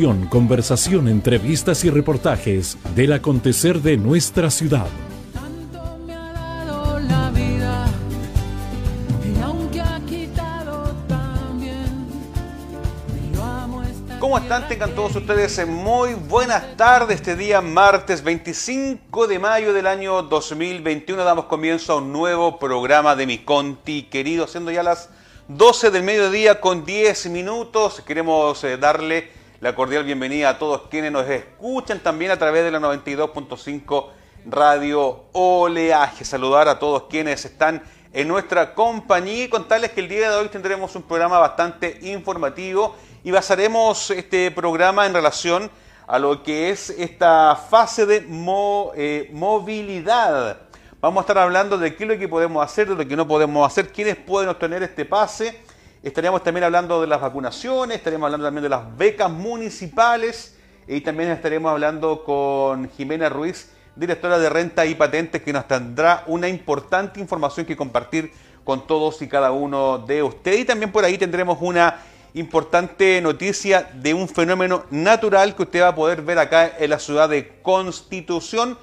Conversación, entrevistas y reportajes del acontecer de nuestra ciudad. ¿Cómo están? Tengan todos ustedes muy buenas tardes. Este día martes 25 de mayo del año 2021 damos comienzo a un nuevo programa de Mi Conti querido, siendo ya las 12 del mediodía con 10 minutos. Queremos eh, darle la cordial bienvenida a todos quienes nos escuchan también a través de la 92.5 Radio Oleaje. Saludar a todos quienes están en nuestra compañía y contarles que el día de hoy tendremos un programa bastante informativo y basaremos este programa en relación a lo que es esta fase de eh, movilidad. Vamos a estar hablando de qué es lo que podemos hacer, de lo que no podemos hacer, quiénes pueden obtener este pase Estaríamos también hablando de las vacunaciones, estaríamos hablando también de las becas municipales y también estaremos hablando con Jimena Ruiz, directora de Renta y Patentes, que nos tendrá una importante información que compartir con todos y cada uno de ustedes. Y también por ahí tendremos una importante noticia de un fenómeno natural que usted va a poder ver acá en la ciudad de Constitución.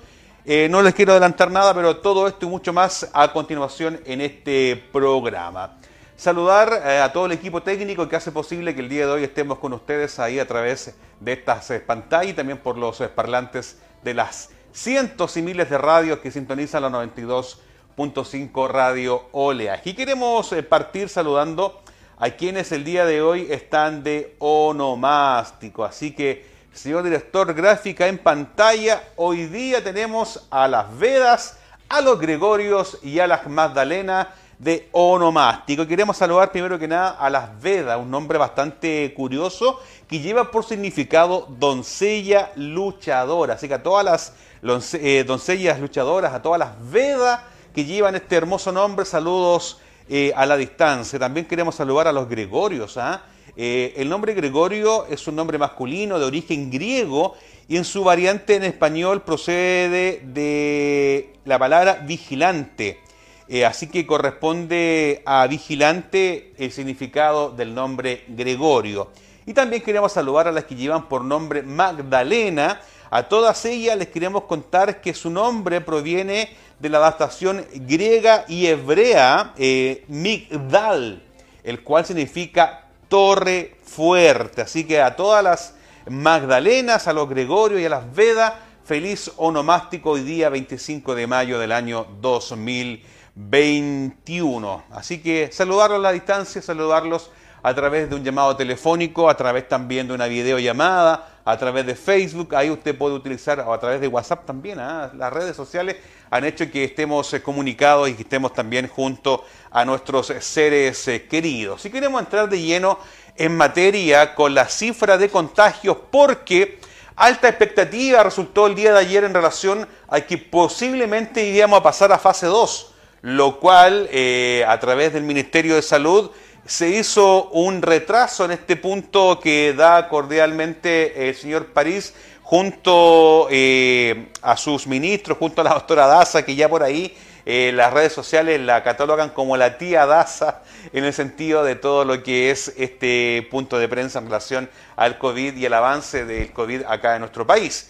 Eh, no les quiero adelantar nada, pero todo esto y mucho más a continuación en este programa. Saludar eh, a todo el equipo técnico que hace posible que el día de hoy estemos con ustedes ahí a través de estas eh, pantallas y también por los eh, parlantes de las cientos y miles de radios que sintonizan la 92.5 Radio Olea. Y queremos partir saludando a quienes el día de hoy están de onomástico. Así que, señor director gráfica en pantalla, hoy día tenemos a las Vedas, a los Gregorios y a las Magdalena de onomástico. Queremos saludar primero que nada a las Vedas, un nombre bastante curioso que lleva por significado doncella luchadora. Así que a todas las eh, doncellas luchadoras, a todas las Vedas que llevan este hermoso nombre, saludos eh, a la distancia. También queremos saludar a los Gregorios. ¿ah? Eh, el nombre Gregorio es un nombre masculino de origen griego y en su variante en español procede de la palabra vigilante. Eh, así que corresponde a vigilante el significado del nombre Gregorio. Y también queremos saludar a las que llevan por nombre Magdalena. A todas ellas les queremos contar que su nombre proviene de la adaptación griega y hebrea eh, Migdal, el cual significa torre fuerte. Así que a todas las Magdalenas, a los Gregorio y a las Vedas, feliz onomástico hoy día 25 de mayo del año 2020. 21. Así que saludarlos a la distancia, saludarlos a través de un llamado telefónico, a través también de una videollamada, a través de Facebook, ahí usted puede utilizar, o a través de WhatsApp también, ¿ah? las redes sociales han hecho que estemos eh, comunicados y que estemos también junto a nuestros seres eh, queridos. Si queremos entrar de lleno en materia con la cifra de contagios, porque alta expectativa resultó el día de ayer en relación a que posiblemente iríamos a pasar a fase 2 lo cual eh, a través del Ministerio de Salud se hizo un retraso en este punto que da cordialmente el señor París junto eh, a sus ministros, junto a la doctora Daza, que ya por ahí eh, las redes sociales la catalogan como la tía Daza en el sentido de todo lo que es este punto de prensa en relación al COVID y el avance del COVID acá en nuestro país.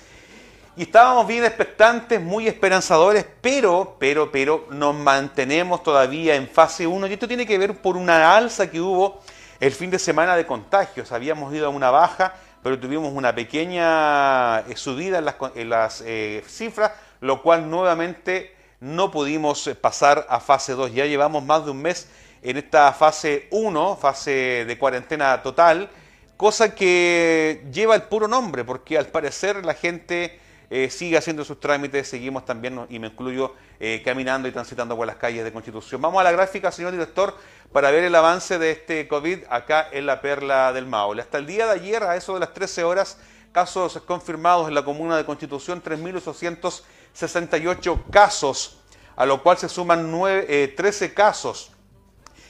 Y estábamos bien expectantes, muy esperanzadores, pero, pero, pero nos mantenemos todavía en fase 1 y esto tiene que ver por una alza que hubo el fin de semana de contagios. Habíamos ido a una baja, pero tuvimos una pequeña eh, subida en las, eh, cifras, lo cual nuevamente no pudimos eh, pasar a fase 2. Ya llevamos más de un mes en esta fase 1, fase de cuarentena total, cosa que lleva el puro nombre, porque al parecer la gente eh, sigue haciendo sus trámites, seguimos también, y me incluyo, eh, caminando y transitando por las calles de Constitución. Vamos a la gráfica, señor director, para ver el avance de este COVID acá en la Perla del Maule. Hasta el día de ayer, a eso de las 13 horas, casos confirmados en la comuna de Constitución, 3.868 casos, a lo cual se suman 9, 13 eh, casos.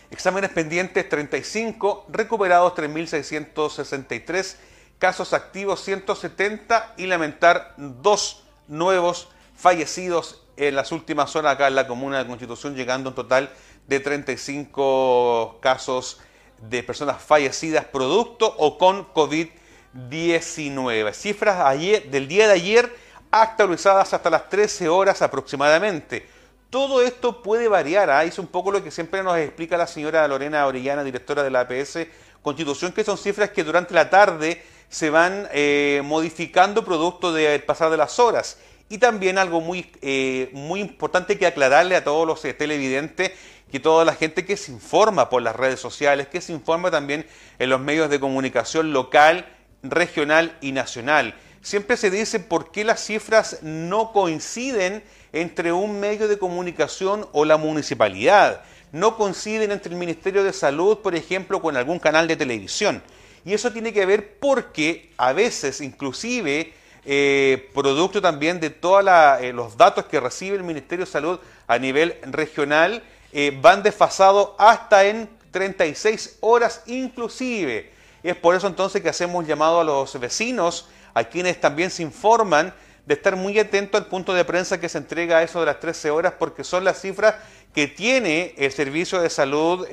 Exámenes pendientes 35, recuperados 3.663 casos activos 170 y lamentar dos nuevos fallecidos en las últimas horas acá en la comuna de Constitución, llegando a un total de 35 casos de personas fallecidas producto o con COVID-19. 19. Cifras ayer, del día de ayer actualizadas hasta las 13 horas aproximadamente. Todo esto puede variar, ¿ah? es un poco lo que siempre nos explica la señora Lorena Orellana, directora de la APS Constitución, que son cifras que durante la tarde se van eh, modificando producto del pasar de las horas. Y también algo muy, eh, muy importante que aclararle a todos los eh, televidentes, que toda la gente que se informa por las redes sociales, que se informa también en los medios de comunicación local, regional y nacional. Siempre se dice por qué las cifras no coinciden entre un medio de comunicación o la municipalidad. No coinciden entre el Ministerio de Salud, por ejemplo, con algún canal de televisión. Y eso tiene que ver porque a veces, inclusive, eh, producto también de todos eh, los datos que recibe el Ministerio de Salud a nivel regional, eh, van desfasados hasta en 36 horas inclusive. Es por eso entonces que hacemos llamado a los vecinos, a quienes también se informan, de estar muy atentos al punto de prensa que se entrega a eso de las 13 horas, porque son las cifras que tiene el servicio de salud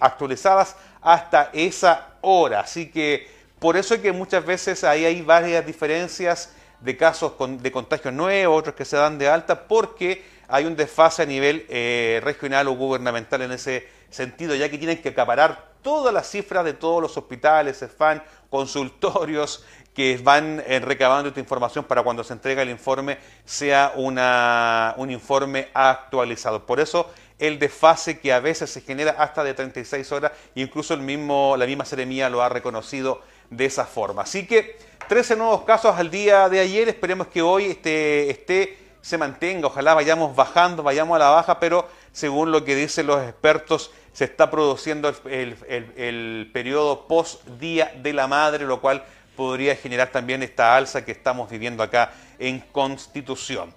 actualizadas hasta esa hora. Así que por eso es que muchas veces ahí hay varias diferencias de casos de contagios nuevos, otros que se dan de alta, porque hay un desfase a nivel eh, regional o gubernamental en ese sentido, ya que tienen que acaparar todas las cifras de todos los hospitales, SFAN, consultorios que van eh, recabando esta información para cuando se entrega el informe sea una, un informe actualizado. Por eso el desfase que a veces se genera hasta de 36 horas, incluso el mismo, la misma Seremía lo ha reconocido de esa forma. Así que 13 nuevos casos al día de ayer, esperemos que hoy este, este se mantenga, ojalá vayamos bajando, vayamos a la baja, pero según lo que dicen los expertos, se está produciendo el, el periodo post Día de la Madre, lo cual podría generar también esta alza que estamos viviendo acá en Constitución.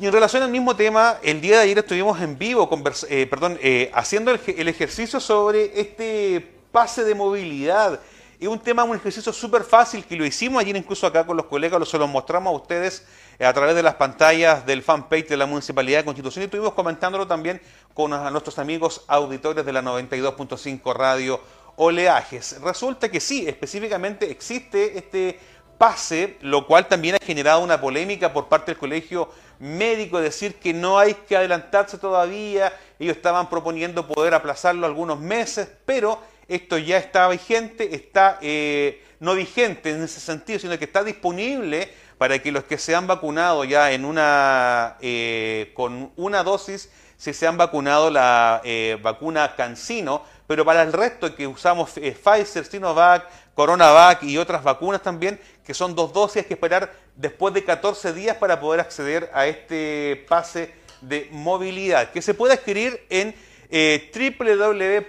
Y en relación al mismo tema, el día de ayer estuvimos en vivo, eh, perdón, eh, haciendo el, ejercicio sobre este pase de movilidad es un tema, un ejercicio súper fácil que lo hicimos ayer incluso acá con los colegas, lo se lo mostramos a ustedes a través de las pantallas del fanpage de la Municipalidad de Constitución y estuvimos comentándolo también con nuestros amigos auditores de la 92.5 Radio Oleajes. Resulta que sí, específicamente existe este pase, lo cual también ha generado una polémica por parte del Colegio Médico, decir que no hay que adelantarse todavía, ellos estaban proponiendo poder aplazarlo algunos meses, pero esto ya está vigente, está eh, no vigente en ese sentido, sino que está disponible para que los que se han vacunado ya en una, eh, con una dosis, si se han vacunado la eh, vacuna Cancino, pero para el resto que usamos Pfizer, Sinovac, Coronavac y otras vacunas también, que son dos dosis, hay que esperar después de 14 días para poder acceder a este pase de movilidad, que se puede adquirir en eh,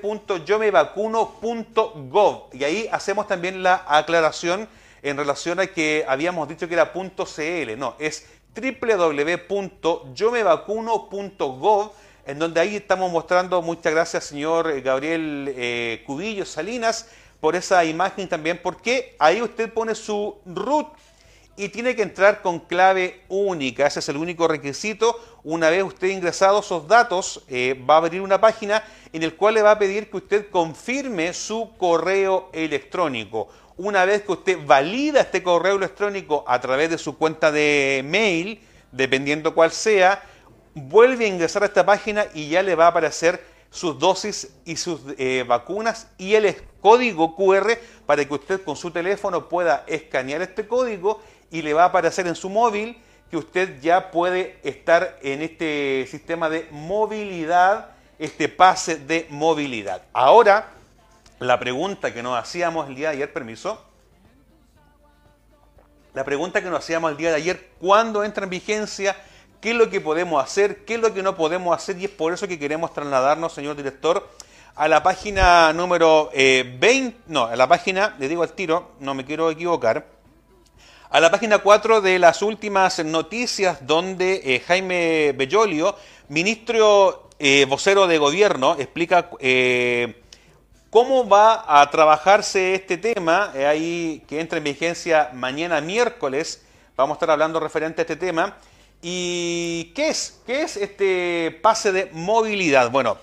www.yomevacuno.gov. Y ahí hacemos también la aclaración en relación a que habíamos dicho que era .cl. No, es www.yomevacuno.gov en donde ahí estamos mostrando, muchas gracias señor Gabriel eh, Cubillo Salinas, por esa imagen también, porque ahí usted pone su root y tiene que entrar con clave única. Ese es el único requisito. Una vez usted ingresado esos datos, eh, va a abrir una página en el cual le va a pedir que usted confirme su correo electrónico. Una vez que usted valida este correo electrónico a través de su cuenta de mail, dependiendo cuál sea, vuelve a ingresar a esta página y ya le va a aparecer sus dosis y sus eh, vacunas y el código QR para que usted con su teléfono pueda escanear este código y le va a aparecer en su móvil que usted ya puede estar en este sistema de movilidad, este pase de movilidad. Ahora, la pregunta que nos hacíamos el día de ayer, permiso, la pregunta que nos hacíamos el día de ayer, ¿cuándo entra en vigencia? ¿Qué es lo que podemos hacer? ¿Qué es lo que no podemos hacer? Y es por eso que queremos trasladarnos, señor director, a la página número 20, eh, no, a la página, le digo al tiro, no me quiero equivocar, a la página 4 de las últimas noticias donde eh, Jaime Bellolio, ministro eh, vocero de gobierno, explica eh, cómo va a trabajarse este tema, ahí que entra en vigencia mañana miércoles, vamos a estar hablando referente a este tema. ¿Y qué es? ¿Qué es este pase de movilidad? Bueno,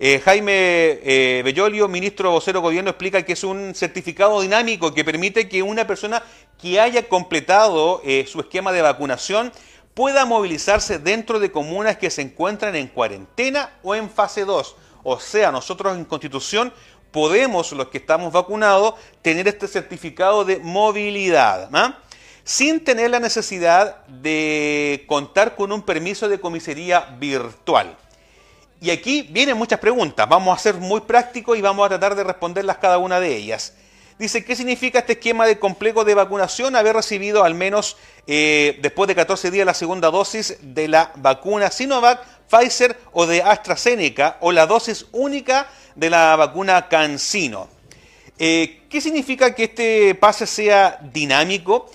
Eh, Jaime eh, Bellolio, ministro vocero gobierno, explica que es un certificado dinámico que permite que una persona que haya completado eh, su esquema de vacunación pueda movilizarse dentro de comunas que se encuentran en cuarentena o en fase 2. O sea, nosotros en Constitución podemos, los que estamos vacunados, tener este certificado de movilidad, ¿ah? Sin tener la necesidad de contar con un permiso de comisaría virtual. Y aquí vienen muchas preguntas, vamos a ser muy prácticos y vamos a tratar de responderlas cada una de ellas. Dice, ¿qué significa este esquema de complejo de vacunación? Haber recibido al menos eh, después de 14 días la segunda dosis de la vacuna Sinovac, Pfizer o de AstraZeneca o la dosis única de la vacuna CanSino. Eh, ¿Qué significa que este pase sea dinámico?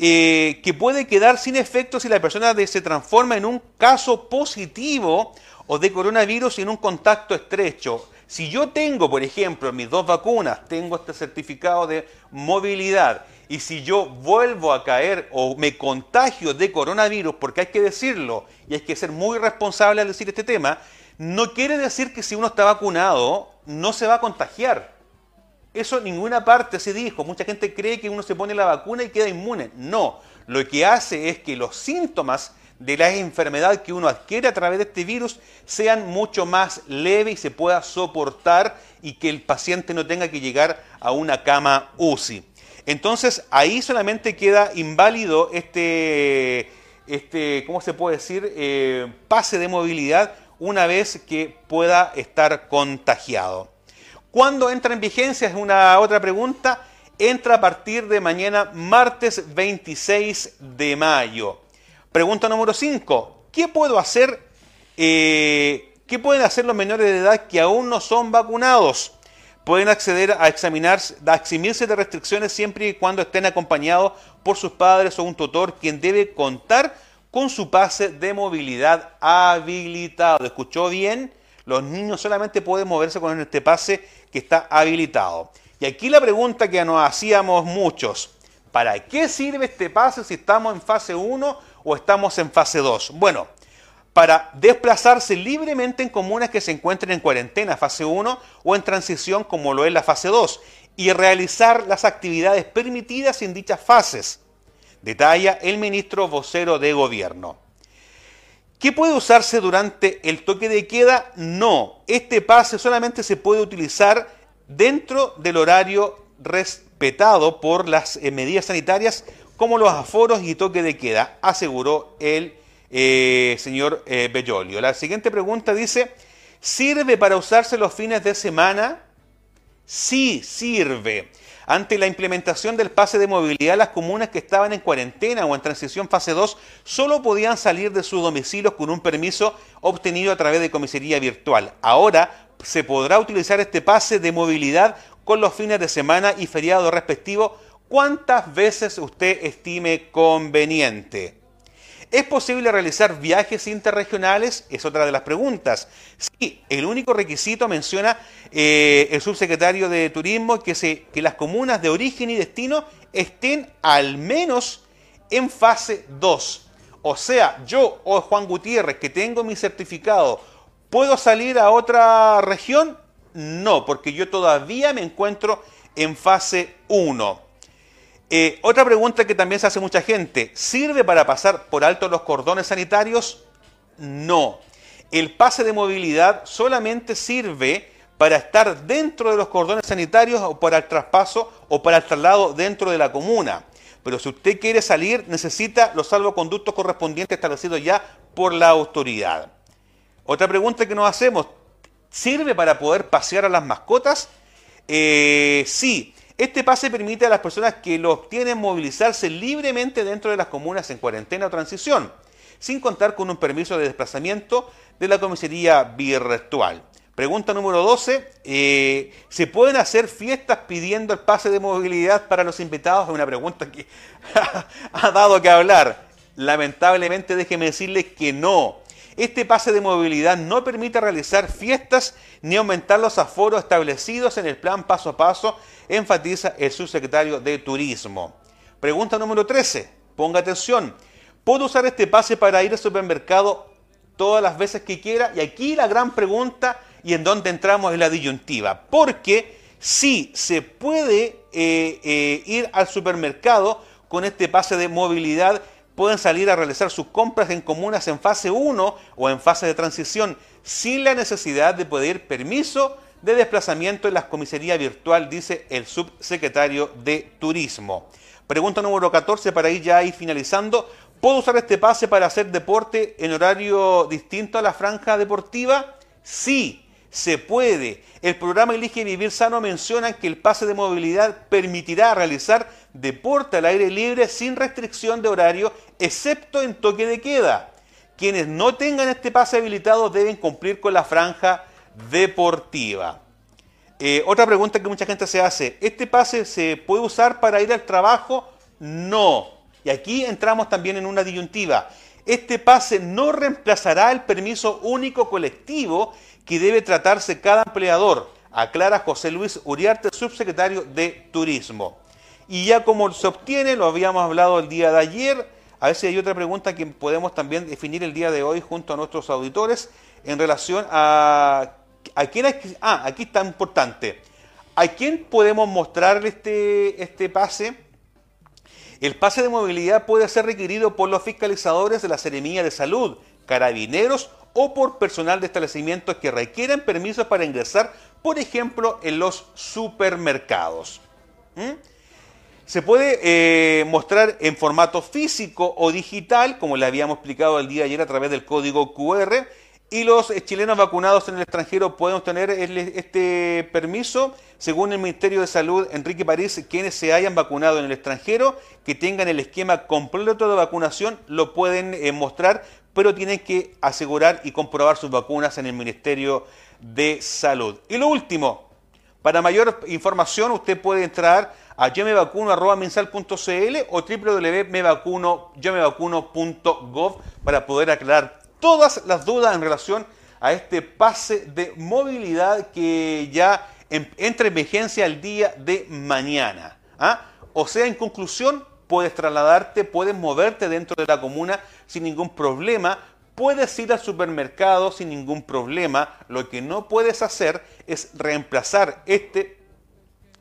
Eh, que puede quedar sin efecto si la persona se transforma en un caso positivo o de coronavirus en un contacto estrecho. Si yo tengo, por ejemplo, mis dos vacunas, tengo este certificado de movilidad, y si yo vuelvo a caer o me contagio de coronavirus, porque hay que decirlo, y hay que ser muy responsable al decir este tema, no quiere decir que si uno está vacunado no se va a contagiar. Eso en ninguna parte se dijo. Mucha gente cree que uno se pone la vacuna y queda inmune. No, lo que hace es que los síntomas de la enfermedad que uno adquiere a través de este virus sean mucho más leves y se pueda soportar y que el paciente no tenga que llegar a una cama UCI. Entonces ahí solamente queda inválido este, este ¿cómo se puede decir? Eh, pase de movilidad una vez que pueda estar contagiado. ¿Cuándo entra en vigencia? Es una otra pregunta. Entra a partir de mañana, martes 26 de mayo. Pregunta número 5. ¿Qué puedo hacer? Eh, ¿Qué pueden hacer los menores de edad que aún no son vacunados? Pueden acceder a examinar, a eximirse de restricciones siempre y cuando estén acompañados por sus padres o un tutor, quien debe contar con su pase de movilidad habilitado. ¿Escuchó bien? Los niños solamente pueden moverse con este pase que está habilitado. Y aquí la pregunta que nos hacíamos muchos, ¿para qué sirve este pase si estamos en fase 1 o estamos en fase 2? Bueno, para desplazarse libremente en comunas que se encuentren en cuarentena, fase 1, o en transición como lo es la fase 2, y realizar las actividades permitidas en dichas fases, detalla el ministro vocero de gobierno. ¿Qué puede usarse durante el toque de queda? No, este pase solamente se puede utilizar dentro del horario respetado por las eh, medidas sanitarias como los aforos y toque de queda, aseguró el eh, señor eh, Bellolio. La siguiente pregunta dice, ¿sirve para usarse los fines de semana? Sí, sirve. Ante la implementación del pase de movilidad, las comunas que estaban en cuarentena o en transición fase 2 solo podían salir de sus domicilios con un permiso obtenido a través de comisaría virtual. Ahora se podrá utilizar este pase de movilidad con los fines de semana y feriados respectivos cuántas veces usted estime conveniente. ¿Es posible realizar viajes interregionales? Es otra de las preguntas. Sí, el único requisito menciona eh, el subsecretario de Turismo que, que las comunas de origen y destino estén al menos en fase 2. O sea, yo o Juan Gutiérrez, que tengo mi certificado, ¿puedo salir a otra región? No, porque yo todavía me encuentro en fase 1. Eh, otra pregunta que también se hace mucha gente, ¿sirve para pasar por alto los cordones sanitarios? No. El pase de movilidad solamente sirve para estar dentro de los cordones sanitarios o para el traspaso o para el traslado dentro de la comuna. Pero si usted quiere salir, necesita los salvoconductos correspondientes establecidos ya por la autoridad. Otra pregunta que nos hacemos, ¿sirve para poder pasear a las mascotas? Eh, sí, este pase permite a las personas que lo obtienen movilizarse libremente dentro de las comunas en cuarentena o transición, sin contar con un permiso de desplazamiento de la comisaría virtual. Pregunta número 12. Eh, ¿Se pueden hacer fiestas pidiendo el pase de movilidad para los invitados? Es una pregunta que ha dado que hablar. Lamentablemente déjeme decirles que no. Este pase de movilidad no permite realizar fiestas ni aumentar los aforos establecidos en el plan paso a paso, enfatiza el subsecretario de Turismo. Pregunta número 13. Ponga atención. ¿Puedo usar este pase para ir al supermercado todas las veces que quiera? Y aquí la gran pregunta y en dónde entramos en la disyuntiva. Porque sí se puede eh, eh, ir al supermercado con este pase de movilidad, pueden salir a realizar sus compras en comunas en fase 1 o en fase de transición, sin la necesidad de pedir permiso de desplazamiento en la comisaría virtual, dice el subsecretario de Turismo. Pregunta número 14 para ir ya ir finalizando. ¿Puedo usar este pase para hacer deporte en horario distinto a la franja deportiva? Sí, se puede. El programa Elige Vivir Sano menciona que el pase de movilidad permitirá realizar deporte al aire libre sin restricción de horario, excepto en toque de queda. Quienes no tengan este pase habilitado deben cumplir con la franja deportiva. Eh, otra pregunta que mucha gente se hace, ¿este pase se puede usar para ir al trabajo? No. Y aquí entramos también en una disyuntiva. Este pase no reemplazará el permiso único colectivo que debe tratarse cada empleador, aclara José Luis Uriarte, subsecretario de Turismo. Y ya como se obtiene, lo habíamos hablado el día de ayer, a ver si hay otra pregunta que podemos también definir el día de hoy junto a nuestros auditores en relación a ¿A quién ah, aquí está importante. ¿A quién podemos mostrar este, este pase? El pase de movilidad puede ser requerido por los fiscalizadores de la Seremía de Salud, carabineros o por personal de establecimientos que requieran permisos para ingresar, por ejemplo, en los supermercados. ¿Mm? Se puede eh, mostrar en formato físico o digital, como le habíamos explicado el día de ayer a través del código QR, y los chilenos vacunados en el extranjero pueden obtener este permiso, según el Ministerio de Salud, Enrique París, quienes se hayan vacunado en el extranjero, que tengan el esquema completo de vacunación, lo pueden eh, mostrar, pero tienen que asegurar y comprobar sus vacunas en el Ministerio de Salud. Y lo último, para mayor información usted puede entrar a yomevacuno.mensal.cl o www.mevacuno.gov para poder aclarar todas las dudas en relación a este pase de movilidad que ya entra en vigencia el día de mañana. ¿ah? O sea, en conclusión, puedes trasladarte, puedes moverte dentro de la comuna sin ningún problema, puedes ir al supermercado sin ningún problema. Lo que no puedes hacer es reemplazar este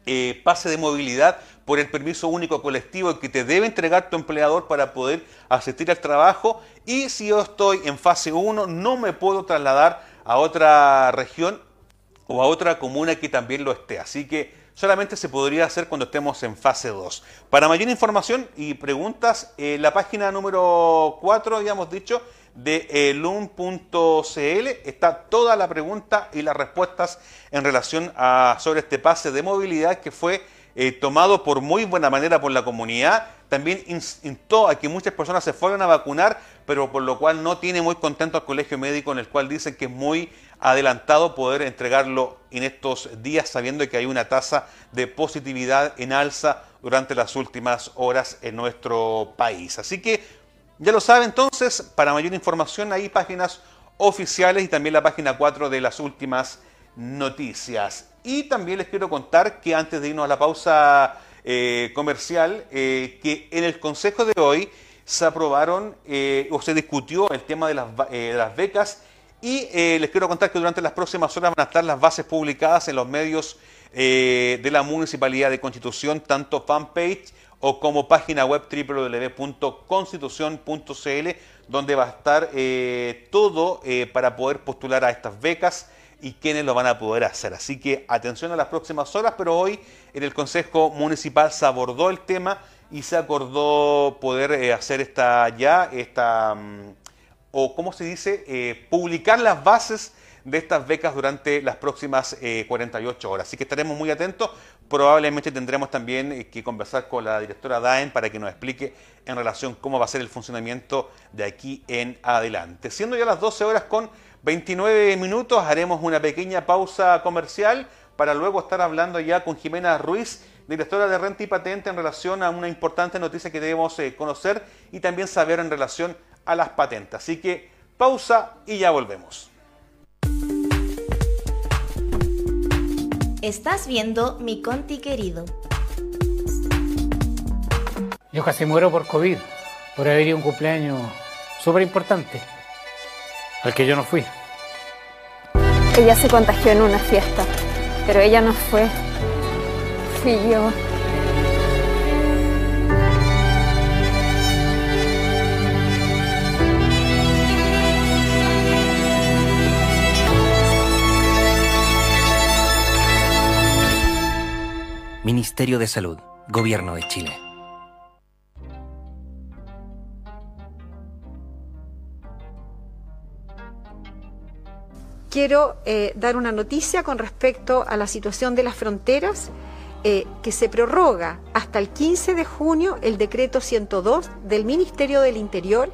eh, pase de movilidad por el permiso único colectivo que te debe entregar tu empleador para poder asistir al trabajo y si yo estoy en fase 1 no me puedo trasladar a otra región o a otra comuna que también lo esté. Así que solamente se podría hacer cuando estemos en fase 2. Para mayor información y preguntas, en la página número 4, habíamos dicho, de eh, LUM.cl está toda la pregunta y las respuestas en relación a sobre este pase de movilidad que fue eh, tomado por muy buena manera por la comunidad, también instó a que muchas personas se fueran a vacunar, pero por lo cual no tiene muy contento al colegio médico en el cual dicen que es muy adelantado poder entregarlo en estos días sabiendo que hay una tasa de positividad en alza durante las últimas horas en nuestro país. Así que ya lo sabe entonces, para mayor información hay páginas oficiales y también la página 4 de las últimas noticias. Y también les quiero contar que antes de irnos a la pausa eh, comercial, eh, que en el Consejo de hoy se aprobaron eh, o se discutió el tema de las, las becas. Y les quiero contar que durante las próximas horas van a estar las bases publicadas en los medios de la Municipalidad de Constitución, tanto fanpage o como página web www.constitución.cl, donde va a estar todo para poder postular a estas becas y quiénes lo van a poder hacer. Así que atención a las próximas horas, pero hoy en el Consejo Municipal se abordó el tema y se acordó poder eh, hacer esta ya, esta, mm, o cómo se dice, eh, publicar las bases de estas becas durante las próximas 48 eh, horas. Así que estaremos muy atentos. Probablemente tendremos también que conversar con la directora DAEN para que nos explique en relación cómo va a ser el funcionamiento de aquí en adelante. Siendo ya las 12 horas con 29 minutos, haremos una pequeña pausa comercial para luego estar hablando ya con Jimena Ruiz, directora de Renta y Patente, en relación a una importante noticia que debemos eh, conocer y también saber en relación a las patentes. Así que pausa y ya volvemos. Estás viendo mi Conti querido. Yo casi muero por COVID, por haber ido a un cumpleaños súper importante, al que yo no fui. Ella se contagió en una fiesta, pero ella no fue. Fui yo. Ministerio de Salud, Gobierno de Chile. Quiero eh, dar una noticia con respecto a la situación de las fronteras, eh, que se prorroga hasta el 15 de junio el decreto 102 del Ministerio del Interior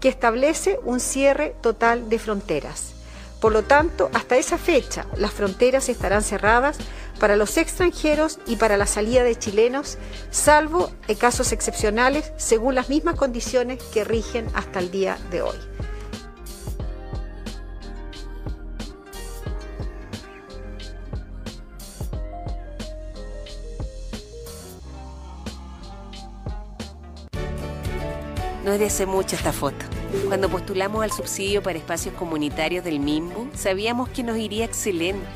que establece un cierre total de fronteras. Por lo tanto, hasta esa fecha las fronteras estarán cerradas para los extranjeros y para la salida de chilenos, salvo en casos excepcionales, según las mismas condiciones que rigen hasta el día de hoy. No es de hace mucho esta foto. Cuando postulamos al subsidio para espacios comunitarios del MIMBU, sabíamos que nos iría excelente.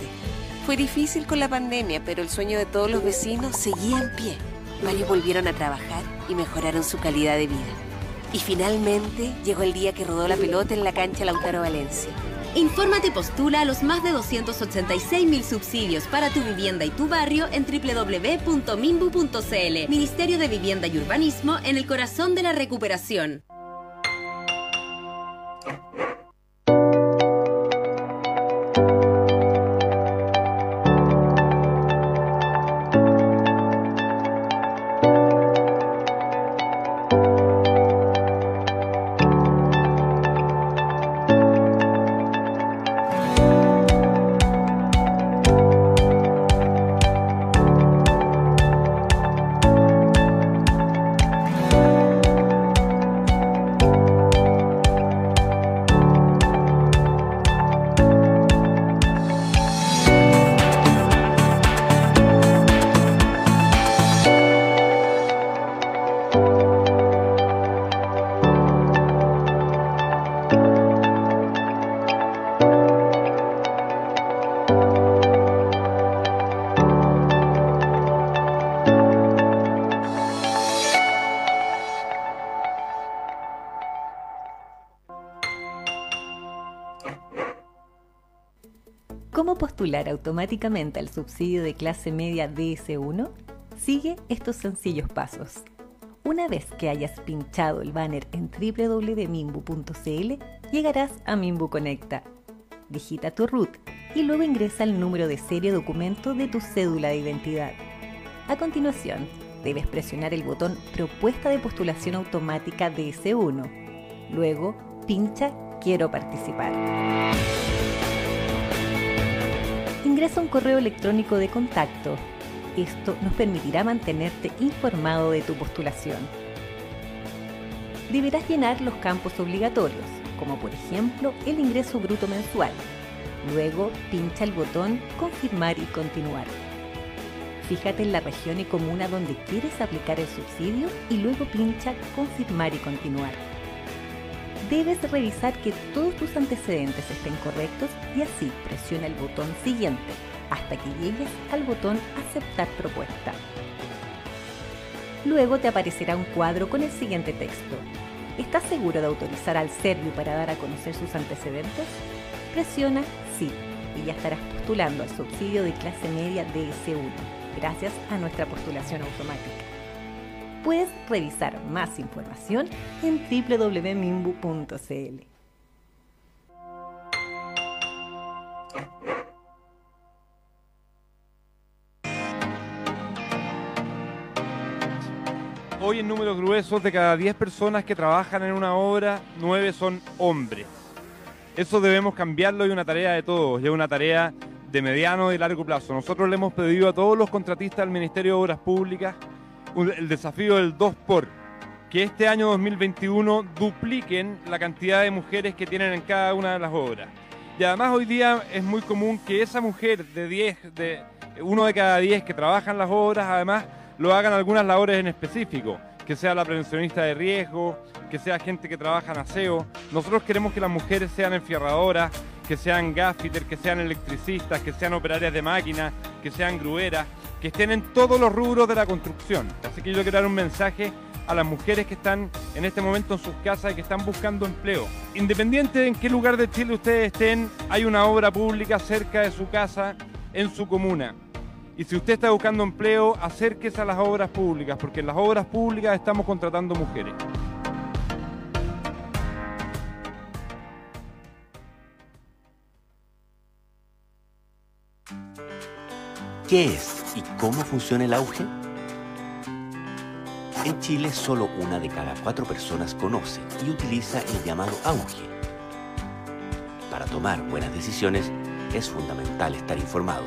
Fue difícil con la pandemia, pero el sueño de todos los vecinos seguía en pie. Varios volvieron a trabajar y mejoraron su calidad de vida. Y finalmente llegó el día que rodó la pelota en la cancha Lautaro Valencia. Infórmate y postula a los más de 286 subsidios para tu vivienda y tu barrio en www.mimbu.cl. Ministerio de Vivienda y Urbanismo en el corazón de la recuperación. Automáticamente al subsidio de clase media DS1, sigue estos sencillos pasos. Una vez que hayas pinchado el banner en www.mimbu.cl, llegarás a Mimbu Conecta. Digita tu root y luego ingresa el número de serie documento de tu cédula de identidad. A continuación, debes presionar el botón Propuesta de postulación automática DS1. Luego, pincha Quiero participar ingresa un correo electrónico de contacto. Esto nos permitirá mantenerte informado de tu postulación. Deberás llenar los campos obligatorios, como por ejemplo el ingreso bruto mensual. Luego pincha el botón Confirmar y continuar. Fíjate en la región y comuna donde quieres aplicar el subsidio y luego pincha Confirmar y continuar debes revisar que todos tus antecedentes estén correctos y así presiona el botón siguiente hasta que llegues al botón aceptar propuesta. Luego te aparecerá un cuadro con el siguiente texto. ¿Estás seguro de autorizar al Servio para dar a conocer sus antecedentes? Presiona sí y ya estarás postulando al subsidio de clase media DS1 gracias a nuestra postulación automática. Puedes revisar más información en www.mimbu.cl. Hoy en números gruesos de cada 10 personas que trabajan en una obra, 9 son hombres. Eso debemos cambiarlo y una tarea de todos, y una tarea de mediano y largo plazo. Nosotros le hemos pedido a todos los contratistas del Ministerio de Obras Públicas el desafío del 2 por que este año 2021 dupliquen la cantidad de mujeres que tienen en cada una de las obras. Y además hoy día es muy común que esa mujer de 10, de uno de cada 10 que trabaja en las obras, además lo hagan algunas labores en específico, que sea la prevencionista de riesgo, que sea gente que trabaja en aseo. Nosotros queremos que las mujeres sean enfierradoras, que sean gaffiter, que sean electricistas, que sean operarias de máquinas, que sean grueras, que estén en todos los rubros de la construcción. Así que yo quiero dar un mensaje a las mujeres que están en este momento en sus casas y que están buscando empleo. Independiente de en qué lugar de Chile ustedes estén, hay una obra pública cerca de su casa, en su comuna. Y si usted está buscando empleo, acérquese a las obras públicas, porque en las obras públicas estamos contratando mujeres. ¿Qué es y cómo funciona el auge? En Chile solo una de cada cuatro personas conoce y utiliza el llamado auge. Para tomar buenas decisiones es fundamental estar informado,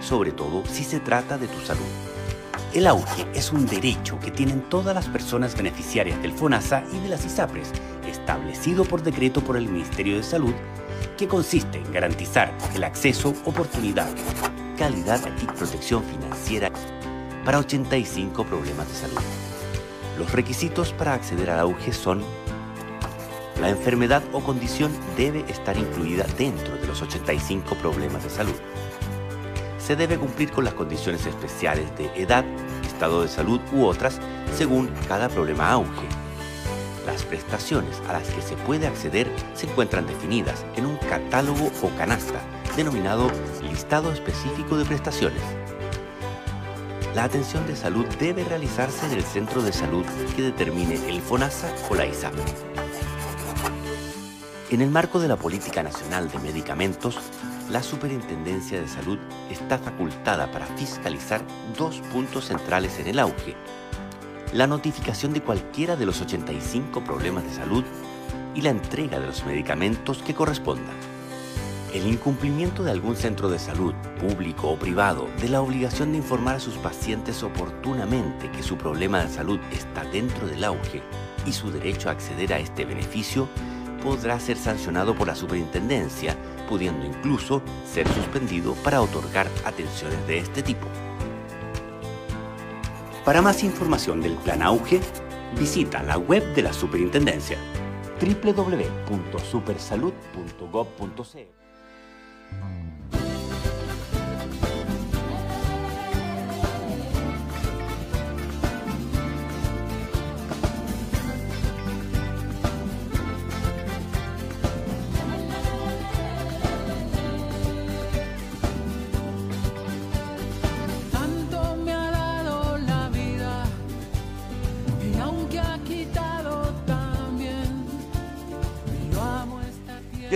sobre todo si se trata de tu salud. El auge es un derecho que tienen todas las personas beneficiarias del FONASA y de las ISAPRES, establecido por decreto por el Ministerio de Salud, que consiste en garantizar el acceso, oportunidad, calidad y protección financiera para 85 problemas de salud. Los requisitos para acceder al auge son la enfermedad o condición debe estar incluida dentro de los 85 problemas de salud. Se debe cumplir con las condiciones especiales de edad, estado de salud u otras según cada problema auge. Las prestaciones a las que se puede acceder se encuentran definidas en un catálogo o canasta denominado listado específico de prestaciones. La atención de salud debe realizarse en el centro de salud que determine el FONASA o la ISAP. En el marco de la Política Nacional de Medicamentos, la Superintendencia de Salud está facultada para fiscalizar dos puntos centrales en el auge. La notificación de cualquiera de los 85 problemas de salud y la entrega de los medicamentos que correspondan. El incumplimiento de algún centro de salud, público o privado, de la obligación de informar a sus pacientes oportunamente que su problema de salud está dentro del auge y su derecho a acceder a este beneficio podrá ser sancionado por la superintendencia, pudiendo incluso ser suspendido para otorgar atenciones de este tipo. Para más información del Plan Auge, visita la web de la superintendencia www.supersalud.gov.cl Tanto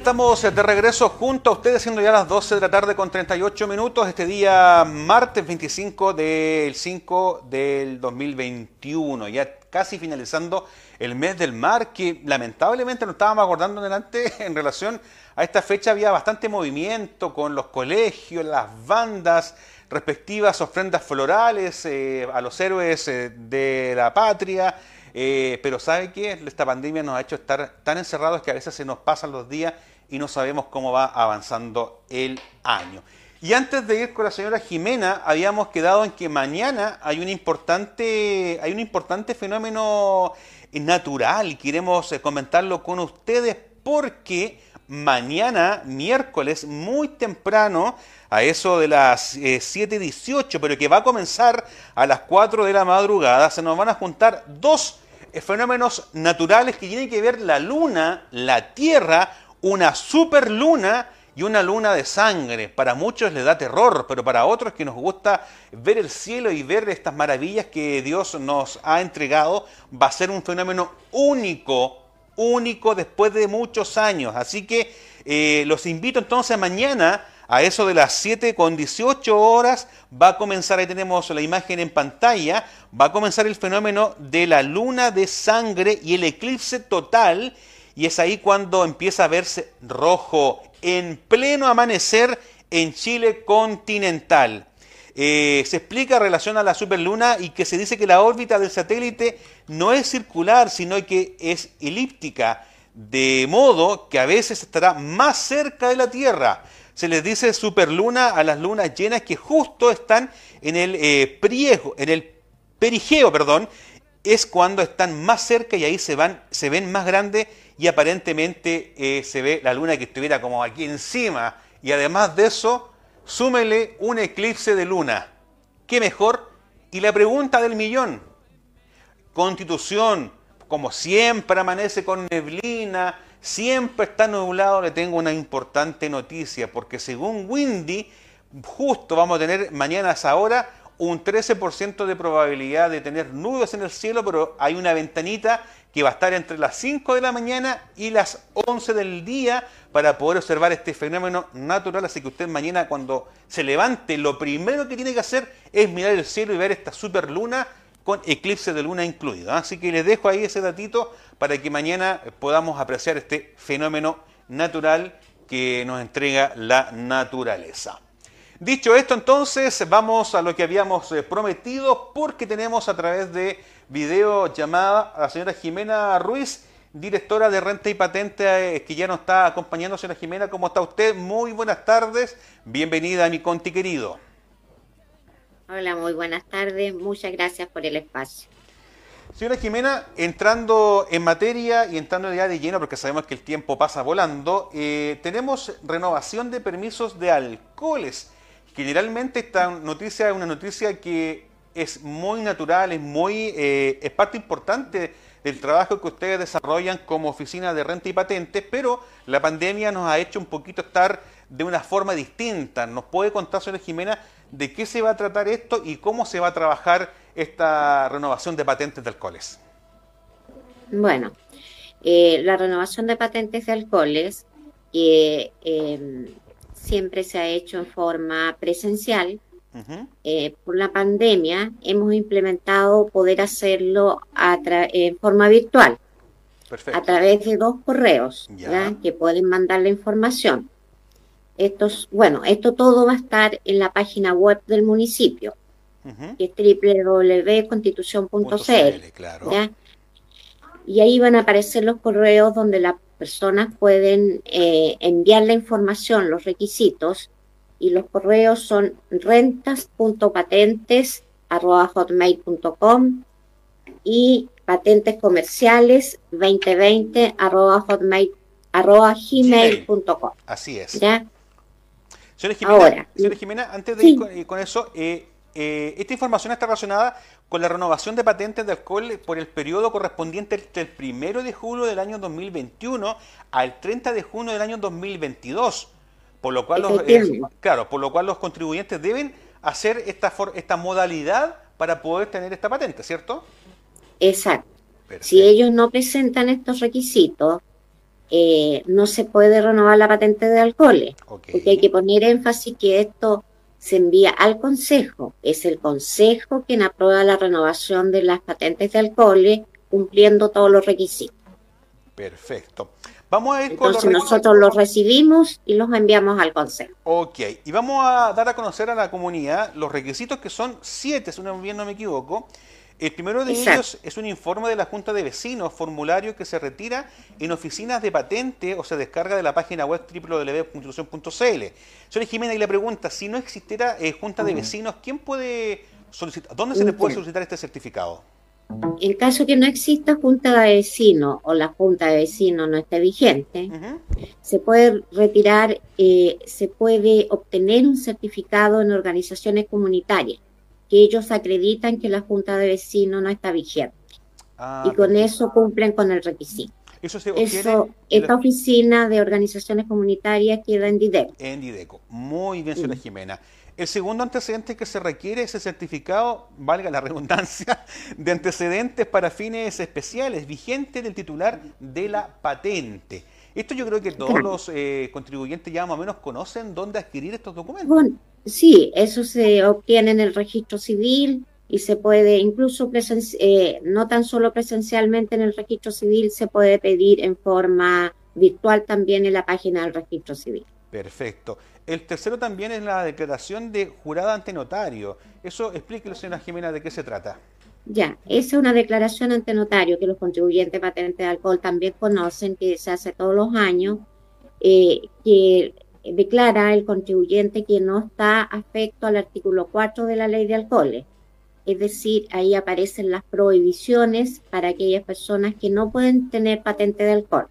estamos de regreso junto a ustedes, siendo ya las 12 de la tarde con 38 minutos, este día martes 25 del 5 del 2021, ya casi finalizando el mes del mar, que lamentablemente nos estábamos acordando delante en relación a esta fecha, había bastante movimiento con los colegios, las bandas, respectivas ofrendas florales eh, a los héroes eh, de la patria. eh, pero ¿sabe qué? Esta pandemia nos ha hecho estar tan encerrados que a veces se nos pasan los días y no sabemos cómo va avanzando el año. Y antes de ir con la señora Jimena, habíamos quedado en que mañana hay un importante, hay un importante fenómeno natural y queremos eh, comentarlo con ustedes porque mañana, miércoles, muy temprano, a eso de las eh, 7.18, pero que va a comenzar a las 4 de la madrugada, se nos van a juntar dos eh, fenómenos naturales que tienen que ver la luna, la tierra, una superluna y una luna de sangre. Para muchos les da terror, pero para otros que nos gusta ver el cielo y ver estas maravillas que Dios nos ha entregado, va a ser un fenómeno único, único después de muchos años. Así que eh, los invito entonces mañana a eso de las 7 con 18 horas va a comenzar, ahí tenemos la imagen en pantalla, va a comenzar el fenómeno de la luna de sangre y el eclipse total y es ahí cuando empieza a verse rojo en pleno amanecer en Chile continental. Eh, se explica en relación a la superluna y que se dice que la órbita del satélite no es circular, sino que es elíptica, de modo que a veces estará más cerca de la Tierra. Se les dice superluna a las lunas llenas que justo están en el eh, priego, en el perigeo, perdón, es cuando están más cerca y ahí se van, se ven más grandes y aparentemente eh, se ve la luna que estuviera como aquí encima. Y además de eso, súmele un eclipse de luna. ¿Qué mejor? Y la pregunta del millón. Constitución, como siempre amanece con neblina, siempre está nublado, le tengo una importante noticia, porque según Windy, justo vamos a tener mañana a esa hora un 13% de probabilidad de tener nubes en el cielo, pero hay una ventanita que va a estar entre las 5 de la mañana y las 11 del día para poder observar este fenómeno natural. Así que usted mañana cuando se levante, lo primero que tiene que hacer es mirar el cielo y ver esta super luna con eclipse de luna incluido. Así que les dejo ahí ese datito para que mañana podamos apreciar este fenómeno natural que nos entrega la naturaleza. Dicho esto, entonces vamos a lo que habíamos eh, prometido porque tenemos a través de videollamada a la señora Jimena Ruiz, directora de Renta y Patente, eh, que ya nos está acompañando. Señora Jimena, ¿cómo está usted? Muy buenas tardes. Bienvenida a mi conti querido. Hola, muy buenas tardes. Muchas gracias por el espacio. Señora Jimena, entrando en materia y entrando ya de lleno, porque sabemos que el tiempo pasa volando, eh, tenemos renovación de permisos de alcoholes. Generalmente esta noticia es una noticia que es muy natural, es muy eh, es parte importante del trabajo que ustedes desarrollan como oficina de renta y patentes, pero la pandemia nos ha hecho un poquito estar de una forma distinta. ¿Nos puede contar, señora Jimena, de qué se va a tratar esto y cómo se va a trabajar esta renovación de patentes de alcoholes? Bueno, eh, la renovación de patentes de alcoholes eh, em, siempre se ha hecho en forma presencial. Eh, por la pandemia hemos implementado poder hacerlo en forma virtual, a través de dos correos que pueden mandar la información. Estos, bueno, esto todo va a estar en la página web del municipio, que es www.constitución.cl. Claro. Y ahí van a aparecer los correos donde las personas pueden eh, enviar la información, los requisitos, y los correos son rentas.patentes.hotmail.com y patentes comerciales 2020 gmail.com. Así es. ¿Ya? Señora Jimena, señora Jimena antes de ir con, eso, eh, eh, esta información está relacionada con la renovación de patentes de alcohol por el periodo correspondiente del 1 de julio del año 2021 al 30 de junio del año 2022. Por lo cual, los, eh, claro, por lo cual los contribuyentes deben hacer esta, esta modalidad para poder tener esta patente, ¿cierto? Exacto. Si ellos no presentan estos requisitos, eh, no se puede renovar la patente de alcoholes. Porque hay que poner énfasis que esto se envía al Consejo. Es el Consejo quien aprueba la renovación de las patentes de alcoholes cumpliendo todos los requisitos. Perfecto. Vamos a ir Entonces con los nosotros los recibimos y los enviamos al Consejo. Ok, y vamos a dar a conocer a la comunidad los requisitos que son siete, si no, bien no me equivoco, el primero de ellos es un informe de la Junta de Vecinos, formulario que se retira en oficinas de patente o se descarga de la página web www.constitución.cl. Señora Jiménez, y le pregunta, si no existiera eh, Junta de Vecinos, ¿quién puede solicitar, dónde se le puede solicitar este certificado? En caso que no exista Junta de Vecinos o la Junta de Vecinos no esté vigente, se puede retirar, eh, se puede obtener un certificado en organizaciones comunitarias que ellos acreditan que la Junta de Vecinos no está vigente. Ah, y con eso cumplen con el requisito. Eso, se esta oficina de organizaciones comunitarias queda en Dideco. En Dideco. Muy bien, señora Jimena. El segundo antecedente que se requiere es el certificado, valga la redundancia, de antecedentes para fines especiales, vigente del titular de la patente. Esto yo creo que todos los eh, contribuyentes ya más o menos conocen dónde adquirir estos documentos. Sí, eso se obtiene en el registro civil y se puede incluso, eh, no tan solo presencialmente en el registro civil, se puede pedir en forma virtual también en la página del registro civil. Perfecto. El tercero también es la declaración de jurada ante notario. Eso explíquelo, señora Jimena, de qué se trata. Ya, esa es una declaración ante notario que los contribuyentes patentes de alcohol también conocen, que se hace todos los años, eh, que declara el contribuyente que no está afecto al artículo 4 de la ley de alcoholes es decir, ahí aparecen las prohibiciones para aquellas personas que no pueden tener patente de alcohol.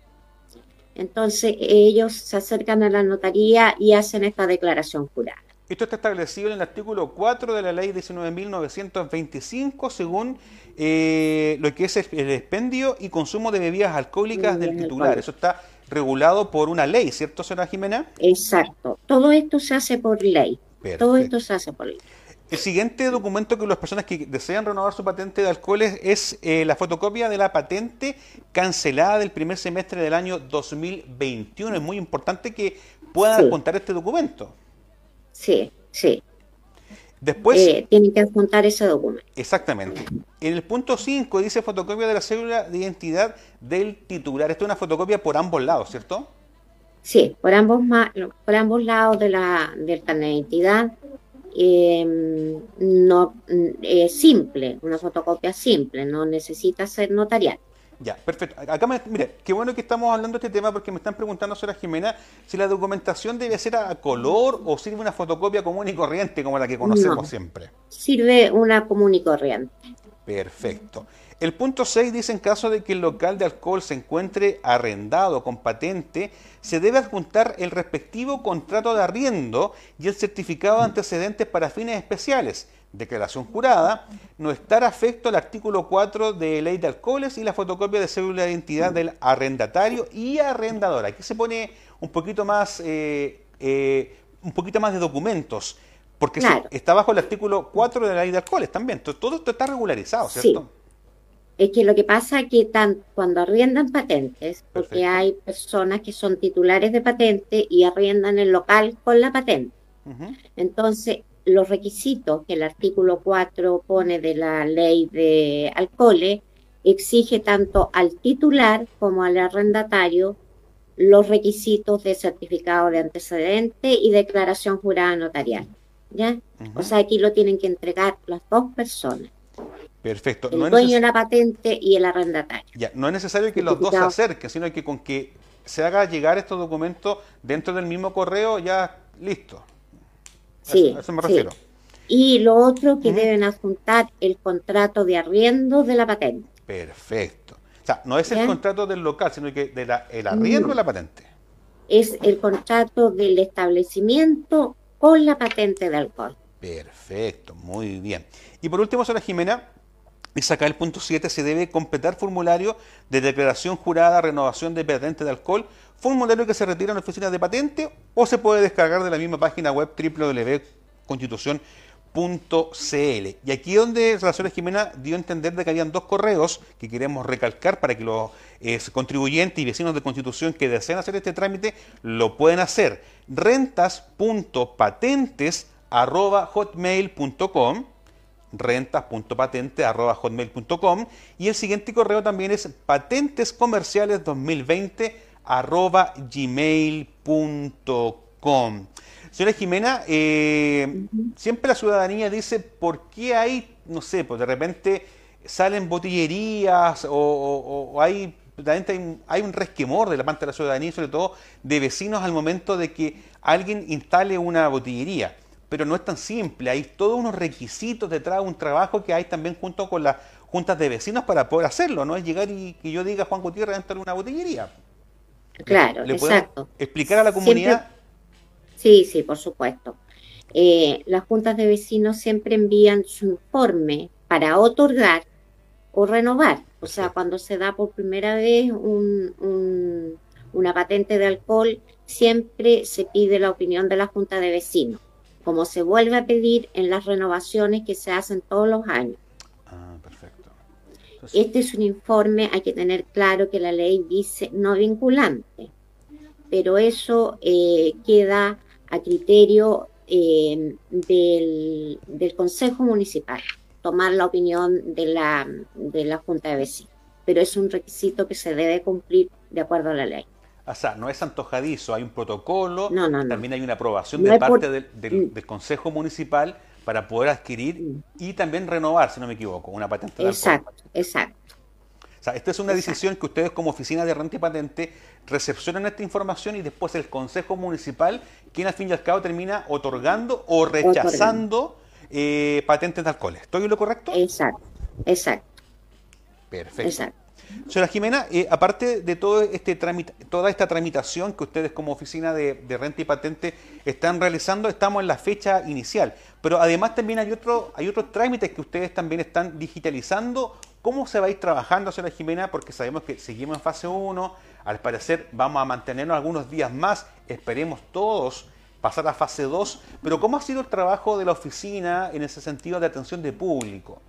Entonces ellos se acercan a la notaría y hacen esta declaración jurada. Esto está establecido en el artículo 4 de la ley 19.925 según eh, lo que es el expendio y consumo de bebidas alcohólicas del titular. Eso está regulado por una ley, ¿cierto, señora Jimena? Exacto. Todo esto se hace por ley. Todo esto se hace por ley. El siguiente documento que las personas que desean renovar su patente de alcoholes es eh, la fotocopia de la patente cancelada del primer semestre del año 2021. Es muy importante que puedan contar este documento. Sí, sí. Después. Eh, tienen que adjuntar ese documento. Exactamente. En el punto 5 dice fotocopia de la cédula de identidad del titular. Esto es una fotocopia por ambos lados, ¿cierto? Sí, por ambos, por ambos lados de la, del carnet de identidad. Eh, no es simple, una fotocopia simple, no necesita ser notarial. Ya, perfecto. Acá me, mire, qué bueno que estamos hablando de este tema porque me están preguntando, señora Jimena, si la documentación debe ser a color o sirve una fotocopia común y corriente como la que conocemos siempre. Sirve una común y corriente. Perfecto. El punto 6 dice en caso de que el local de alcohol se encuentre arrendado con patente, se debe adjuntar el respectivo contrato de arriendo y el certificado de antecedentes para fines especiales, declaración jurada, no estar afecto al artículo 4 de Ley de Alcoholes y la fotocopia de cédula de identidad del arrendatario y arrendador. Aquí se pone un poquito más, eh, eh, un poquito más de documentos, porque está bajo el artículo 4 de la Ley de Alcoholes también. todo esto está regularizado, ¿cierto? Es que lo que pasa es que tan, cuando arriendan patentes, porque hay personas que son titulares de patente y arriendan el local con la patente. Entonces, los requisitos que el artículo 4 pone de la ley de alcoholes exige tanto al titular como al arrendatario los requisitos de certificado de antecedente y declaración jurada notarial. ¿ya? O sea, aquí lo tienen que entregar las dos personas. Perfecto. El dueño de la patente y el arrendatario. Ya, no es necesario que los dos se acerquen, sino que con que se haga llegar estos documentos dentro del mismo correo, ya listo. Sí, eso me refiero. Y lo otro que deben adjuntar el contrato de arriendo de la patente. Perfecto. O sea, no es el contrato del local, sino que de la, el arriendo de la patente. Es el contrato del establecimiento con la patente de alcohol. Perfecto, muy bien. Y por último, señora Jimena, es acá el punto 7, se debe completar formulario de declaración jurada, renovación de patente de alcohol, formulario que se retira en la oficina de patente o se puede descargar de la misma página web www.constitución.cl. Y aquí donde Relaciones Jimena dio a entender de que habían dos correos que queremos recalcar para que los eh, contribuyentes y vecinos de Constitución que deseen hacer este trámite lo pueden hacer. rentas.patentes.hotmail.com rentas.patente.hotmail.com y el siguiente correo también es patentescomerciales2020 arroba gmail.com. Señora Jimena, eh, siempre la ciudadanía dice por qué hay, no sé, pues de repente salen botillerías o, hay, hay, hay, un resquemor de la parte de la ciudadanía, sobre todo de vecinos al momento de que alguien instale una botillería pero no es tan simple. Hay todos unos requisitos detrás de un trabajo que hay también junto con las juntas de vecinos para poder hacerlo. No es llegar y que yo diga Juan Gutiérrez entrar una botillería. Claro, exacto. ¿Explicar a la comunidad? Sí, sí, por supuesto. Eh, las juntas de vecinos siempre envían su informe para otorgar o renovar. O sea, cuando se da por primera vez una patente de alcohol, siempre se pide la opinión de la junta de vecinos como se vuelve a pedir en las renovaciones que se hacen todos los años. Ah, perfecto. Este es un informe, hay que tener claro que la ley dice no vinculante, pero eso eh, queda a criterio eh, del, Consejo Municipal, tomar la opinión de la, de la Junta de Vecinos, pero es un requisito que se debe cumplir de acuerdo a la ley. O sea, no es antojadizo, hay un protocolo, también hay una aprobación de parte mm. del, Consejo Municipal para poder adquirir mm. y también renovar, si no me equivoco, una patente de Exacto, exacto. O sea, esta es una decisión que ustedes como oficina de renta y patente recepcionan esta información y después el Consejo Municipal, quien al fin y al cabo termina otorgando o rechazando eh, patentes de alcoholes. ¿Estoy en lo correcto? Exacto, exacto. Perfecto. Exacto. Señora Jimena, eh, aparte de todo este trámite, toda esta tramitación que ustedes como oficina de, de, renta y patente están realizando, estamos en la fecha inicial. Pero además también hay, otro, hay otros trámites que ustedes también están digitalizando. ¿Cómo se va a ir trabajando, señora Jimena? Porque sabemos que seguimos en fase 1, al parecer vamos a mantenernos algunos días más, esperemos todos pasar a fase 2. Pero ¿cómo ha sido el trabajo de la oficina en ese sentido de atención de público?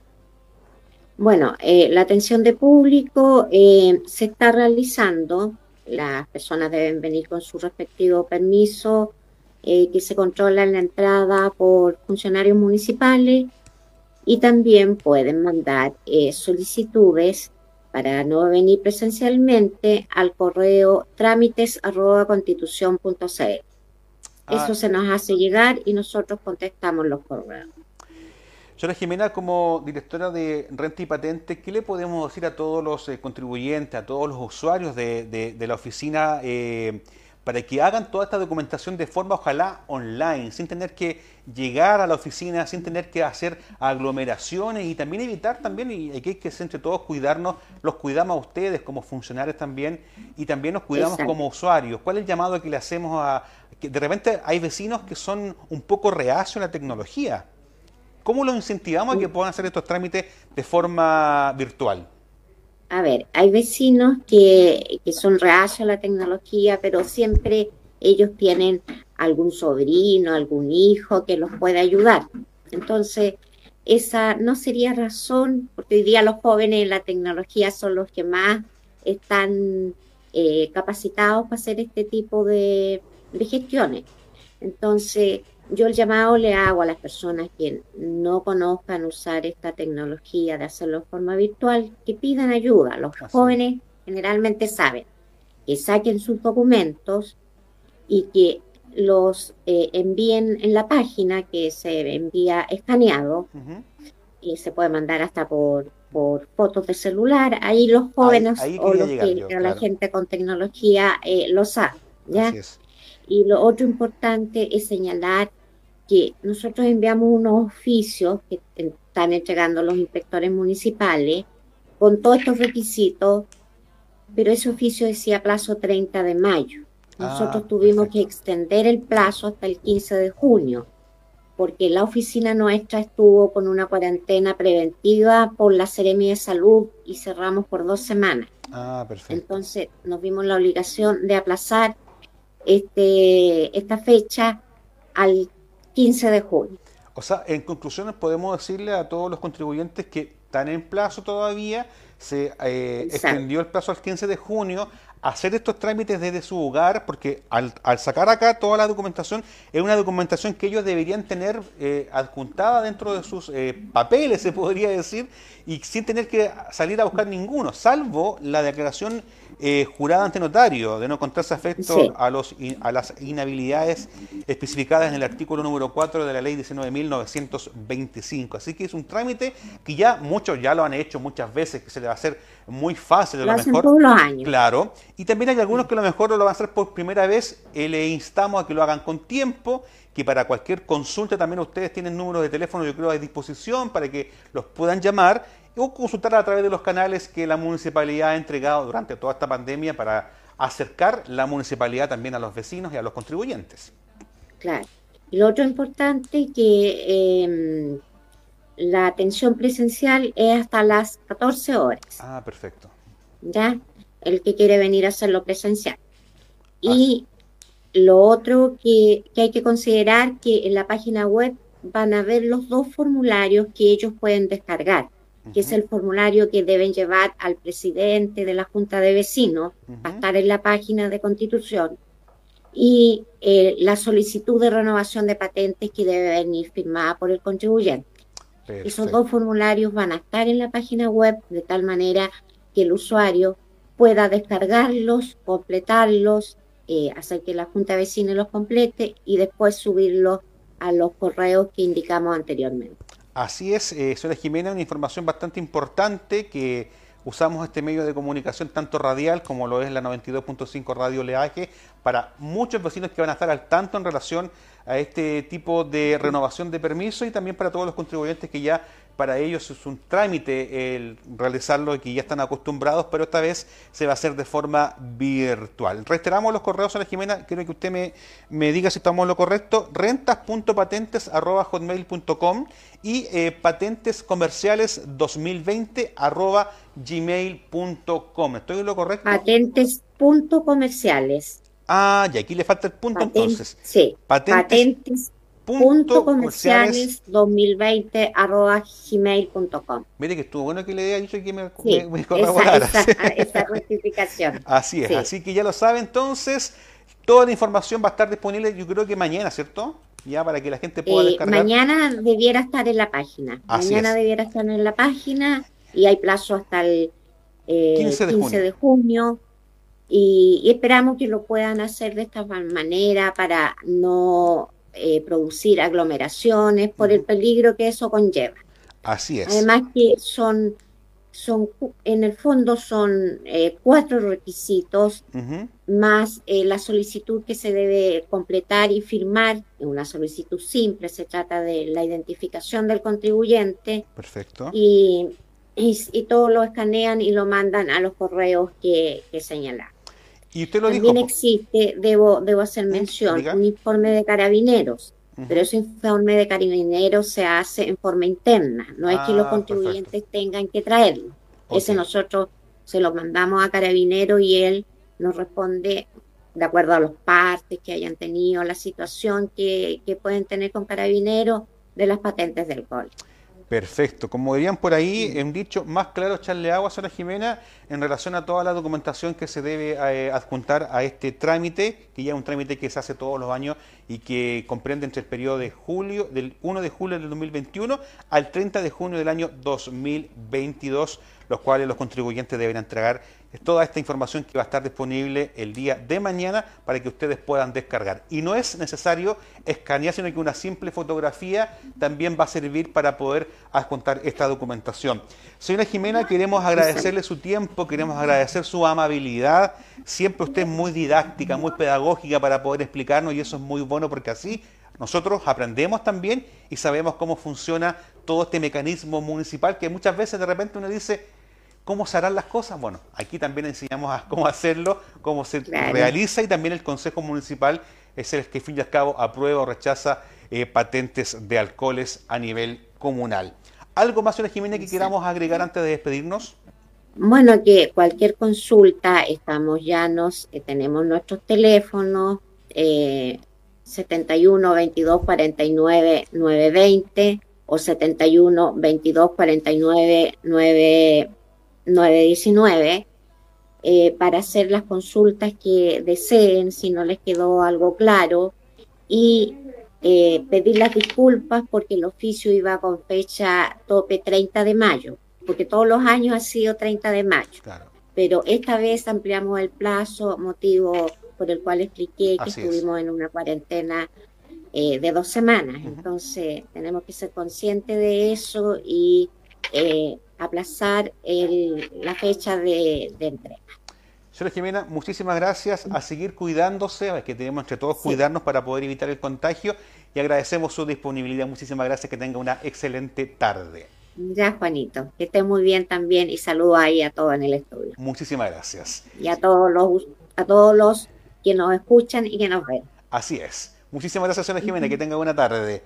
Bueno, eh, la atención de público eh, se está realizando. Las personas deben venir con su respectivo permiso eh, que se controla en la entrada por funcionarios municipales y también pueden mandar solicitudes para no venir presencialmente al correo trámites.constitución.cl. Ah. Eso se nos hace llegar y nosotros contestamos los correos. Señora Jimena, como directora de Renta y Patente, ¿qué le podemos decir a todos los eh, contribuyentes, a todos los usuarios de, de, de la oficina eh, para que hagan toda esta documentación de forma, ojalá, online, sin tener que llegar a la oficina, sin tener que hacer aglomeraciones y también evitar también, y aquí hay que entre todos cuidarnos, los cuidamos a ustedes como funcionarios también y también nos cuidamos Exacto. como usuarios. ¿Cuál es el llamado que le hacemos a... que de repente hay vecinos que son un poco reacios a la tecnología? ¿Cómo los incentivamos a que puedan hacer estos trámites de forma virtual? A ver, hay vecinos que, que son reacios a la tecnología, pero siempre ellos tienen algún sobrino, algún hijo que los pueda ayudar. Entonces, esa no sería razón, porque hoy día los jóvenes en la tecnología son los que más están eh, capacitados para hacer este tipo de, de gestiones. Entonces, yo el llamado le hago a las personas que no conozcan usar esta tecnología de hacerlo de forma virtual, que pidan ayuda. Los Así. jóvenes generalmente saben que saquen sus documentos y que los eh, envíen en la página que se envía escaneado uh -huh. y se puede mandar hasta por, por fotos de celular. Ahí los jóvenes ahí, ahí o los que, yo, claro. la gente con tecnología eh, lo sabe. ¿ya? Y lo otro importante es señalar que nosotros enviamos unos oficios que están entregando los inspectores municipales con todos estos requisitos, pero ese oficio decía plazo 30 de mayo. Nosotros ah, tuvimos perfecto. que extender el plazo hasta el 15 de junio, porque la oficina nuestra estuvo con una cuarentena preventiva por la Seremi de Salud y cerramos por dos semanas. Ah, perfecto. Entonces nos vimos la obligación de aplazar este, esta fecha al 15 de junio. O sea, en conclusiones podemos decirle a todos los contribuyentes que están en plazo todavía, se eh, extendió el plazo al 15 de junio, hacer estos trámites desde su hogar, porque al, al, sacar acá toda la documentación, es una documentación que ellos deberían tener eh, adjuntada dentro de sus eh, papeles, se podría decir, y sin tener que salir a buscar ninguno, salvo la declaración eh, jurada ante notario de no contarse afecto sí. a, los, a las inhabilidades especificadas en el artículo número 4 de la ley 19.925. Así que es un trámite que ya muchos ya lo han hecho muchas veces, que se le va a hacer muy fácil. Lo, lo hacen mejor, todos los años. Claro. Y también hay algunos que a lo mejor lo van a hacer por primera vez. Eh, le instamos a que lo hagan con tiempo, que para cualquier consulta también ustedes tienen números de teléfono, yo creo, a disposición para que los puedan llamar o consultar a través de los canales que la municipalidad ha entregado durante toda esta pandemia para acercar la municipalidad también a los vecinos y a los contribuyentes. Claro. Y lo otro importante que eh, la atención presencial es hasta las 14 horas. Ah, perfecto. ¿Ya? El que quiere venir a hacerlo presencial. Y ah. lo otro que, que hay que considerar que en la página web van a ver los dos formularios que ellos pueden descargar que es el formulario que deben llevar al presidente de la Junta de Vecinos, uh -huh. va a estar en la página de Constitución, y eh, la solicitud de renovación de patentes que debe venir firmada por el contribuyente. Perfecto. Esos dos formularios van a estar en la página web de tal manera que el usuario pueda descargarlos, completarlos, eh, hacer que la Junta de los complete y después subirlos a los correos que indicamos anteriormente. Así es, eh, señora Jimena, una información bastante importante que usamos este medio de comunicación tanto radial como lo es la 92.5 Radio Leaje para muchos vecinos que van a estar al tanto en relación a este tipo de renovación de permiso y también para todos los contribuyentes que ya para ellos es un trámite el realizarlo y que ya están acostumbrados, pero esta vez se va a hacer de forma virtual. Reiteramos los correos a la Jimena, quiero que usted me, me diga si estamos en lo correcto, rentas.patentes.com y eh, patentescomerciales 2020 arroba gmail.com. ¿Estoy en lo correcto? Patentes.comerciales. Ah, y aquí le falta el punto entonces. Sí. Patentes. Punto comerciales 2020 arroba gmail.com Mire que estuvo bueno que le haya dicho que me, sí, me, me corroborara. Esa, esa, esa, rectificación. Así es, Sí. así que ya lo sabe entonces. Toda la información va a estar disponible, yo creo que mañana, ¿cierto? Ya para que la gente pueda Eh, descargar. mañana debiera estar en la página. Así mañana es. debiera estar en la página y hay plazo hasta el eh, 15 de 15 junio. de junio. Y, y esperamos que lo puedan hacer de esta ma- manera para no eh, producir aglomeraciones por el peligro que eso conlleva. Así es. Además que son, son en el fondo son eh, cuatro requisitos más eh, la solicitud que se debe completar y firmar, una solicitud simple, se trata de la identificación del contribuyente Perfecto. y, y, y todo lo escanean y lo mandan a los correos que, que. Y usted lo También dijo. existe, debo, debo hacer mención, diga. un informe de carabineros, pero ese informe de carabineros se hace en forma interna, no es que los Ah, contribuyentes tengan que traerlo. Ese nosotros se lo mandamos a carabineros y él nos responde de acuerdo a los partes que hayan tenido, la situación que, que pueden tener con carabineros de las patentes del alcohol. Perfecto. Como dirían por ahí, un dicho más claro, echarle agua, señora Jimena, en relación a toda la documentación que se debe eh, adjuntar a este trámite, que ya es un trámite que se hace todos los años y que comprende entre el periodo de julio, del 1 de julio del 2021 al 30 de junio del año 2022, los cuales los contribuyentes deben entregar toda esta información que va a estar disponible el día de mañana para que ustedes puedan descargar. Y no es necesario escanear, sino que una simple fotografía también va a servir para poder adjuntar esta documentación. Señora Jimena, queremos agradecerle su tiempo, queremos agradecer su amabilidad. Siempre usted es muy didáctica, muy pedagógica para poder explicarnos y eso es muy bueno porque así nosotros aprendemos también y sabemos cómo funciona todo este mecanismo municipal que muchas veces de repente uno dice, ¿Cómo se harán las cosas? Bueno, aquí también enseñamos a cómo hacerlo, cómo se Claro. realiza y también el Consejo Municipal es el que, fin y al cabo, aprueba o rechaza eh, patentes de alcoholes a nivel comunal. ¿Algo más, señora Jiménez, que queramos agregar antes de despedirnos? Bueno, que cualquier consulta, estamos llanos, eh, tenemos nuestros teléfonos, eh, 71 22 49 920 o 71 22 49 9, 919 eh, para hacer las consultas que deseen, si no les quedó algo claro, y eh, pedir las disculpas porque el oficio iba con fecha tope 30 de mayo, porque todos los años ha sido 30 de mayo. Claro. Pero esta vez ampliamos el plazo, motivo el cual expliqué que Así es. estuvimos en una cuarentena eh, de dos semanas. Entonces, tenemos que ser conscientes de eso y eh, aplazar el- la fecha de, de entrega. Señora Jimena, muchísimas gracias. A seguir cuidándose, que tenemos entre todos cuidarnos para poder evitar el contagio y agradecemos su disponibilidad. Muchísimas gracias, que tenga una excelente tarde. Ya, Juanito, que esté muy bien también y saludo ahí a todos en el estudio Muchísimas gracias. y a todos los a todos los que nos escuchan y que nos ven. Así es. Muchísimas gracias, señora Jimena, que tenga buena tarde.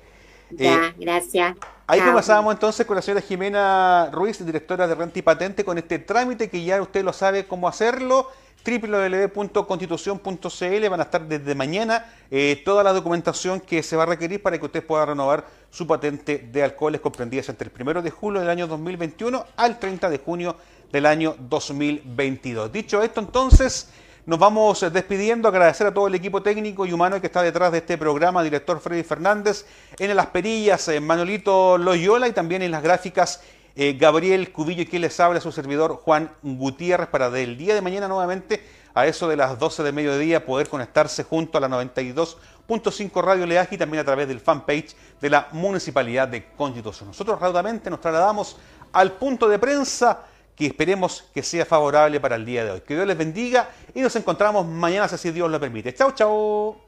Ya, Eh, gracias. Ahí Chao. conversábamos entonces con la señora Jimena Ruiz, directora de Renta y Patente, con este trámite que ya usted lo sabe cómo hacerlo www.constitución.cl van a estar desde mañana eh, toda la documentación que se va a requerir para que usted pueda renovar su patente de alcoholes comprendidas entre el 1 de julio del año 2021 al 30 de junio del año 2022. Dicho esto, entonces, nos vamos eh, despidiendo, agradecer a todo el equipo técnico y humano que está detrás de este programa, director Freddy Fernández, en las perillas, eh, Manolito Loyola y también en las gráficas eh, Gabriel Cubillo y quien les habla, su servidor Juan Gutiérrez, para del día de mañana nuevamente, a eso de las 12 del mediodía, poder conectarse junto a la 92.5 Radio Leaje y también a través del fanpage de la Municipalidad de Constitución. Nosotros raudamente nos trasladamos al punto de prensa que esperemos que sea favorable para el día de hoy. Que Dios les bendiga y nos encontramos mañana si Dios lo permite. Chao, chao.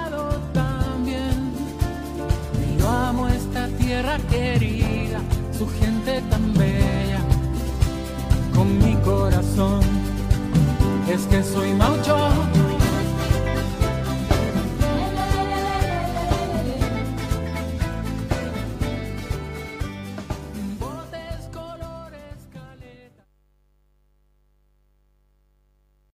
Es que soy maucho